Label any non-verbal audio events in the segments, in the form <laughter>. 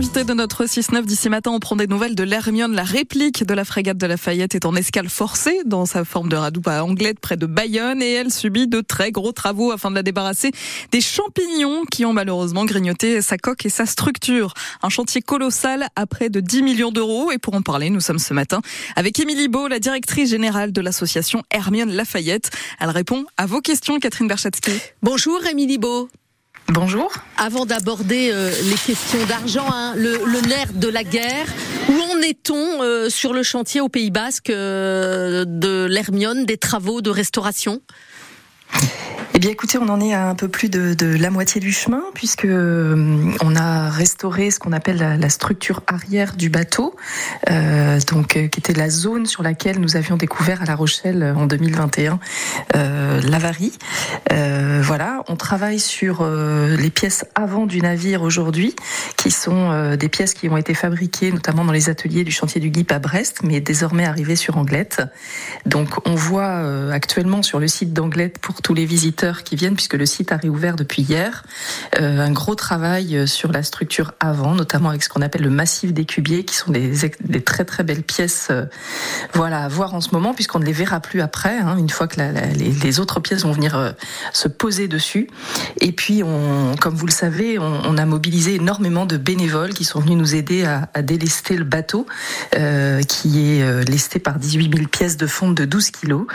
De notre 6-9 d'ici matin, on prend des nouvelles de l'Hermione. La réplique de la frégate de Lafayette est en escale forcée dans sa forme de radoub à Anglette près de Bayonne et elle subit de très gros travaux afin de la débarrasser des champignons qui ont malheureusement grignoté sa coque et sa structure. Un chantier colossal à près de 10 millions d'euros et pour en parler, nous sommes ce matin avec Émilie Beau, la directrice générale de l'association Hermione Lafayette. Elle répond à vos questions, Catherine Berchatsky. Bonjour Émilie Beau. Bonjour. Avant d'aborder euh, les questions d'argent, hein, le, nerf de la guerre, où en est-on euh, sur le chantier au Pays Basque euh, de l'Hermione, des travaux de restauration? Bien, écoutez, on en est à un peu plus de, la moitié du chemin, puisque euh, on a restauré ce qu'on appelle la, structure arrière du bateau, euh, donc euh, qui était la zone sur laquelle nous avions découvert à La Rochelle en 2021 euh, l'avarie. voilà, on travaille sur les pièces avant du navire aujourd'hui, qui sont des pièces qui ont été fabriquées notamment dans les ateliers du chantier du GIP à Brest, mais désormais arrivées sur Anglette. Donc, on voit actuellement sur le site d'Anglette pour tous les visiteurs qui viennent, puisque le site a réouvert depuis hier. Euh, un gros travail euh, sur la structure avant, notamment avec ce qu'on appelle le massif des cubiers, qui sont des, très très belles pièces euh, voilà, à voir en ce moment, puisqu'on ne les verra plus après, hein, une fois que les, autres pièces vont venir se poser dessus. Et puis, comme vous le savez, on, a mobilisé énormément de bénévoles qui sont venus nous aider à, délester le bateau, qui est lesté par 18 000 pièces de fonte de 12 kilos.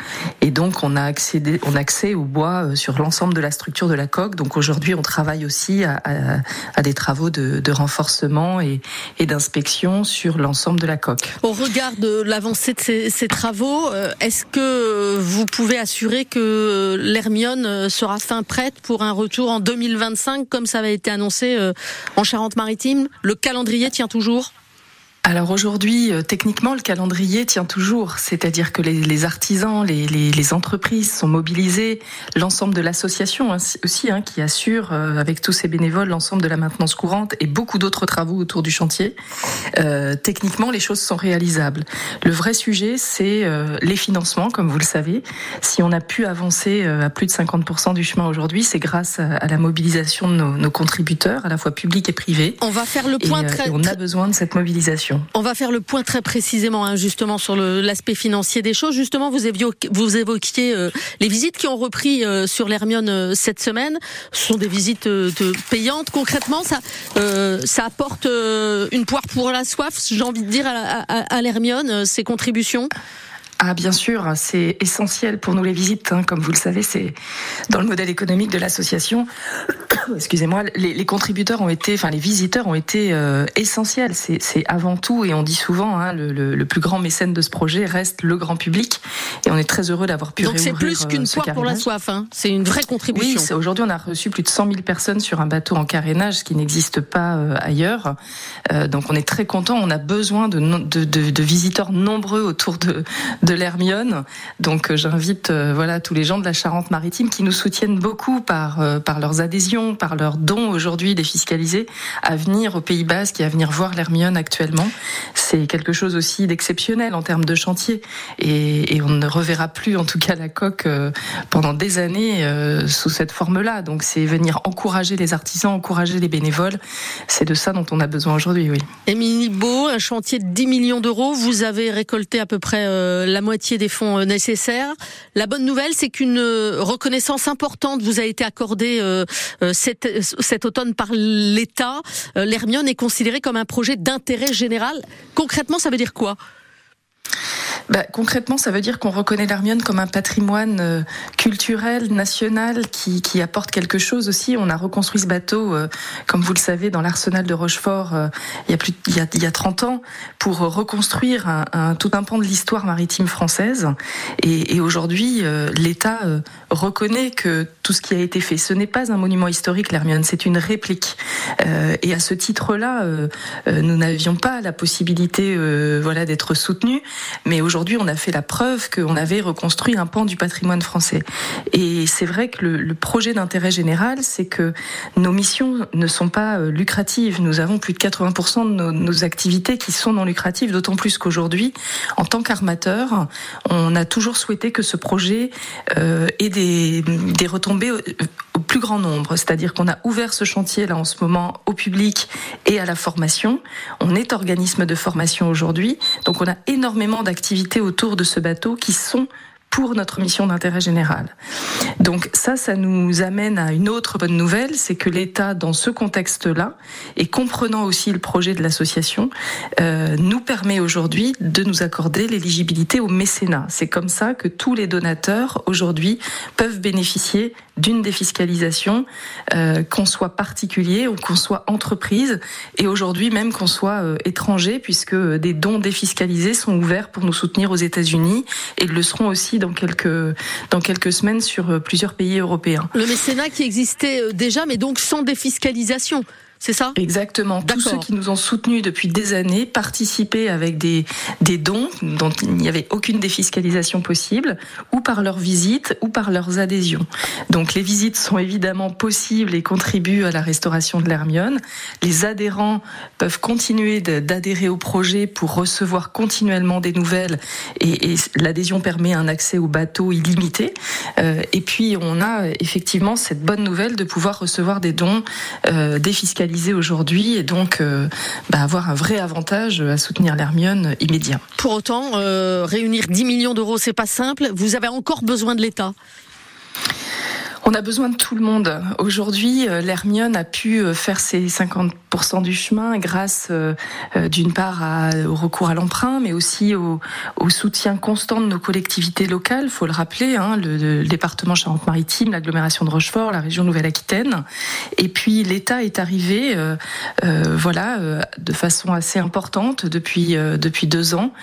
Et donc, on a accédé, on a accès au bois sur l'ensemble de la structure de la coque. Donc aujourd'hui, on travaille aussi à, des travaux de, renforcement et, d'inspection sur l'ensemble de la coque. Au regard de l'avancée de ces, ces travaux, euh, est-ce que vous pouvez assurer que l'Hermione sera fin prête pour un retour en 2025, comme ça avait été annoncé euh, en Charente-Maritime? Le calendrier tient toujours alors aujourd'hui, euh, techniquement, le calendrier tient toujours, c'est-à-dire que les, artisans, les, les, entreprises sont mobilisés, l'ensemble de l'association aussi, hein, qui assure euh, avec tous ses bénévoles l'ensemble de la maintenance courante et beaucoup d'autres travaux autour du chantier. Euh, techniquement, les choses sont réalisables. Le vrai sujet, c'est euh, les financements, comme vous le savez. Si on a pu avancer à plus de 50% du chemin aujourd'hui, c'est grâce à, la mobilisation de nos, nos, contributeurs, à la fois publics et privés. On va faire le point très. Et on a besoin de cette mobilisation. On va faire le point très précisément hein, justement sur l'aspect financier des choses. Justement, vous évoquiez, vous évoquiez euh, les visites qui ont repris euh, sur l'Hermione euh, cette semaine. Ce sont des visites payantes. Concrètement, ça, ça apporte une poire pour la soif, j'ai envie de dire, à, à l'Hermione, ces contributions? Ah bien sûr, c'est essentiel pour nous les visites. Hein. Comme vous le savez, c'est dans le modèle économique de l'association. <coughs> Excusez-moi, les, les, contributeurs ont été, enfin les visiteurs ont été euh, essentiels. C'est avant tout, et on dit souvent, hein, le, le, plus grand mécène de ce projet reste le grand public. Et on est très heureux d'avoir pu. Donc c'est plus qu'une euh, poire pour la soif. Hein. C'est une vraie contribution. Oui, aujourd'hui on a reçu plus de 100 000 personnes sur un bateau en carénage, ce qui n'existe pas euh, ailleurs. Euh, donc on est très content. On a besoin de, de, de, de visiteurs nombreux autour de de l'Hermione. Donc euh, j'invite voilà tous les gens de la Charente-Maritime qui nous soutiennent beaucoup par par leurs adhésions, par leurs dons aujourd'hui défiscalisés à venir au Pays Basque et à venir voir l'Hermione actuellement. C'est quelque chose aussi d'exceptionnel en termes de chantier et, et, on ne reverra plus en tout cas la coque pendant des années sous cette forme-là. Donc c'est venir encourager les artisans, encourager les bénévoles. C'est de ça dont on a besoin aujourd'hui, oui. Émilie Beau, un chantier de 10 millions d'euros. Vous avez récolté à peu près la la moitié des fonds euh, nécessaires. La bonne nouvelle, c'est qu'une euh, reconnaissance importante vous a été accordée euh, cet automne par l'État. L'Hermione est considérée comme un projet d'intérêt général. Concrètement, ça veut dire quoi? Bah, concrètement, ça veut dire qu'on reconnaît l'Hermione comme un patrimoine euh, culturel, national, qui, apporte quelque chose aussi. On a reconstruit ce bateau, euh, comme vous le savez, dans l'arsenal de Rochefort euh, il, y a plus, il, y a, il y a 30 ans, pour reconstruire tout un pan de l'histoire maritime française. Et, et aujourd'hui, l'État reconnaît que tout ce qui a été fait, ce n'est pas un monument historique, l'Hermione, c'est une réplique. et à ce titre-là, nous n'avions pas la possibilité voilà, d'être soutenus. Mais aujourd'hui, on a fait la preuve qu'on avait reconstruit un pan du patrimoine français. Et c'est vrai que le, projet d'intérêt général, c'est que nos missions ne sont pas euh, lucratives. Nous avons plus de 80% de nos, activités qui sont non lucratives, d'autant plus qu'aujourd'hui, en tant qu'armateur, on a toujours souhaité que ce projet euh, ait des, des retombées grand nombre. C'est-à-dire qu'on a ouvert ce chantier là en ce moment au public et à la formation. On est organisme de formation aujourd'hui, donc on a énormément d'activités autour de ce bateau qui sont pour notre mission d'intérêt général. Donc ça, ça nous amène à une autre bonne nouvelle, c'est que l'État, dans ce contexte-là, et comprenant aussi le projet de l'association, euh, nous permet aujourd'hui de nous accorder l'éligibilité au mécénat. C'est comme ça que tous les donateurs aujourd'hui peuvent bénéficier d'une défiscalisation, euh, qu'on soit particulier ou qu'on soit entreprise, et aujourd'hui même qu'on soit euh, étranger, puisque des dons défiscalisés sont ouverts pour nous soutenir aux États-Unis et le seront aussi dans quelques dans quelques semaines sur euh, plusieurs pays européens. Le mécénat qui existait euh, déjà, mais donc sans défiscalisation c'est ça? Exactement. Tous ceux qui nous ont soutenus depuis des années participaient avec des, des dons dont il n'y avait aucune défiscalisation possible, ou par leurs visites, ou par leurs adhésions. Donc les visites sont évidemment possibles et contribuent à la restauration de l'Hermione. Les adhérents peuvent continuer d'adhérer au projet pour recevoir continuellement des nouvelles et, et l'adhésion permet un accès au bateau illimité. Euh, et puis on a effectivement cette bonne nouvelle de pouvoir recevoir des dons euh, défiscalisés aujourd'hui et donc euh, bah, avoir un vrai avantage à soutenir l'Hermione immédiat. Pour autant, euh, réunir 10 millions d'euros, c'est pas simple. Vous avez encore besoin de l'État? On a besoin de tout le monde. Aujourd'hui, euh, l'Hermione a pu euh, faire ses 50% du chemin grâce, euh, d'une part, au recours à l'emprunt, mais aussi au, soutien constant de nos collectivités locales. Faut le rappeler, hein, le, département Charente-Maritime, l'agglomération de Rochefort, la région Nouvelle-Aquitaine. Et puis l'État est arrivé, voilà, de façon assez importante depuis depuis deux ans,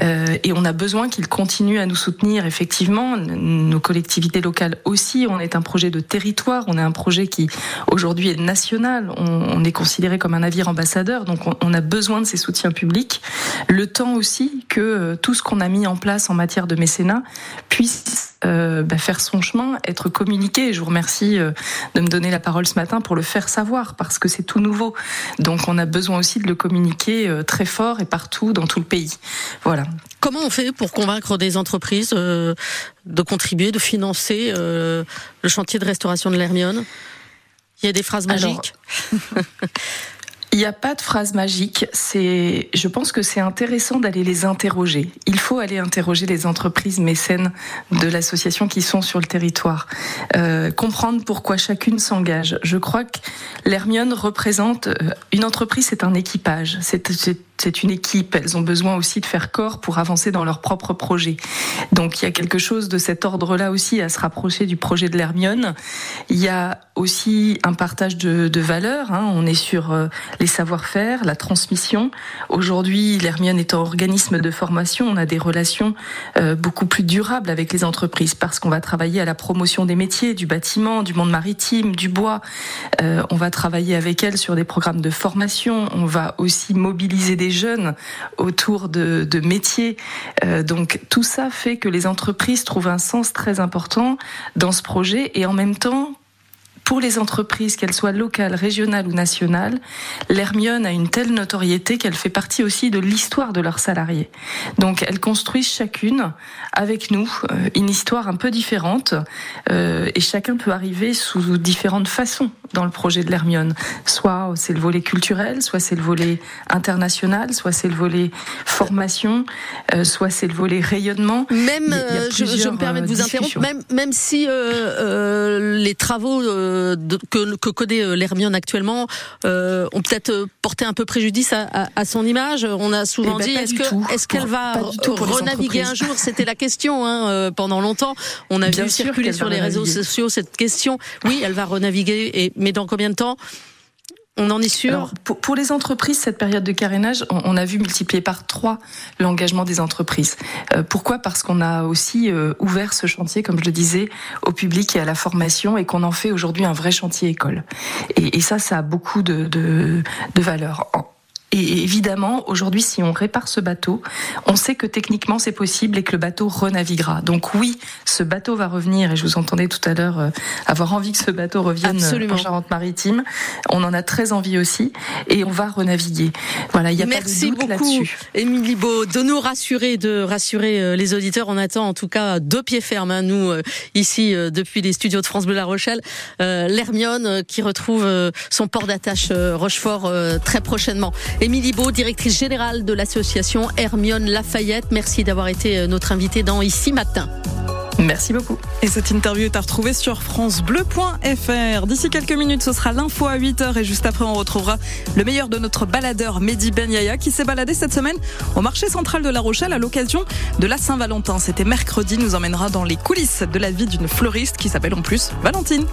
et on a besoin qu'il continue à nous soutenir. Effectivement, nos collectivités locales aussi. On est un projet de territoire, on est un projet qui aujourd'hui est national, on, est considéré comme un navire ambassadeur, donc on, a besoin de ces soutiens publics. Le temps aussi que euh, tout ce qu'on a mis en place en matière de mécénat puisse euh, bah, faire son chemin, être communiqué. je vous remercie euh, de me donner la parole ce matin pour le faire savoir, parce que c'est tout nouveau. Donc on a besoin aussi de le communiquer très fort et partout dans tout le pays. Voilà. Comment on fait pour convaincre des entreprises euh, de contribuer, de financer euh, le chantier de restauration de l'Hermione? Il y a des phrases magiques <laughs> <laughs> Il n'y a pas de phrase magique. C'est, je pense que c'est intéressant d'aller les interroger. Il faut aller interroger les entreprises mécènes de l'association qui sont sur le territoire, euh, comprendre pourquoi chacune s'engage. Je crois que l'Hermione représente une entreprise, c'est un équipage. C'est une équipe. Elles ont besoin aussi de faire corps pour avancer dans leur propre projet. Donc il y a quelque chose de cet ordre-là aussi à se rapprocher du projet de l'Hermione. Il y a aussi un partage de, de valeurs. Hein. On est sur euh, les savoir-faire, la transmission. Aujourd'hui, l'Hermione est un organisme de formation. On a des relations euh, beaucoup plus durables avec les entreprises parce qu'on va travailler à la promotion des métiers, du bâtiment, du monde maritime, du bois. Euh, on va travailler avec elles sur des programmes de formation. On va aussi mobiliser des jeunes autour de, métiers. Euh, donc tout ça fait que les entreprises trouvent un sens très important dans ce projet et en même temps pour les entreprises, qu'elles soient locales, régionales ou nationales, l'Hermione a une telle notoriété qu'elle fait partie aussi de l'histoire de leurs salariés. Donc elles construisent chacune avec nous euh, une histoire un peu différente euh, et chacun peut arriver sous différentes façons dans le projet de l'Hermione. Soit c'est le volet culturel, soit c'est le volet international, soit c'est le volet formation, euh, soit c'est le volet rayonnement. Même, je, je, me permets de vous interrompre, même, même si les travaux que, que connaît euh, l'Hermione actuellement euh, ont peut-être euh, porté un peu préjudice à, à, son image. On a souvent eh dit est-ce que est-ce qu'elle va renaviguer un jour? C'était la question hein, pendant longtemps. On a vu circuler sur les réseaux sociaux cette question. Oui, elle va renaviguer, et, mais dans combien de temps? On en est sûr pour, les entreprises, cette période de carénage, on, a vu multiplier par trois l'engagement des entreprises. Euh, pourquoi? Parce qu'on a aussi euh, ouvert ce chantier, comme je le disais, au public et à la formation, et qu'on en fait aujourd'hui un vrai chantier école. Et, ça, ça a beaucoup de, de, de valeur. Et évidemment, aujourd'hui, si on répare ce bateau, on sait que techniquement c'est possible et que le bateau renaviguera. Donc oui, ce bateau va revenir, et je vous entendais tout à l'heure euh, avoir envie que ce bateau revienne Absolument. en Charente-Maritime. On en a très envie aussi, et on va renaviguer. Voilà, il a Merci pas de doute beaucoup, là-dessus. Émilie Beau, de nous rassurer, de rassurer euh, les auditeurs. On attend en tout cas deux pieds fermes, hein, nous, euh, ici, euh, depuis les studios de France Bleu La Rochelle. Euh, L'Hermione euh, qui retrouve euh, son port d'attache euh, Rochefort euh, très prochainement. Émilie Beau, directrice générale de l'association Hermione Lafayette. Merci d'avoir été euh, notre invitée dans Ici Matin. Merci beaucoup. Et cette interview est à retrouver sur francebleu.fr. D'ici quelques minutes, ce sera l'info à 8h et juste après, on retrouvera le meilleur de notre baladeur Mehdi Ben Yaya qui s'est baladé cette semaine au marché central de La Rochelle à l'occasion de la Saint-Valentin. C'était mercredi, nous emmènera dans les coulisses de la vie d'une fleuriste qui s'appelle en plus Valentine.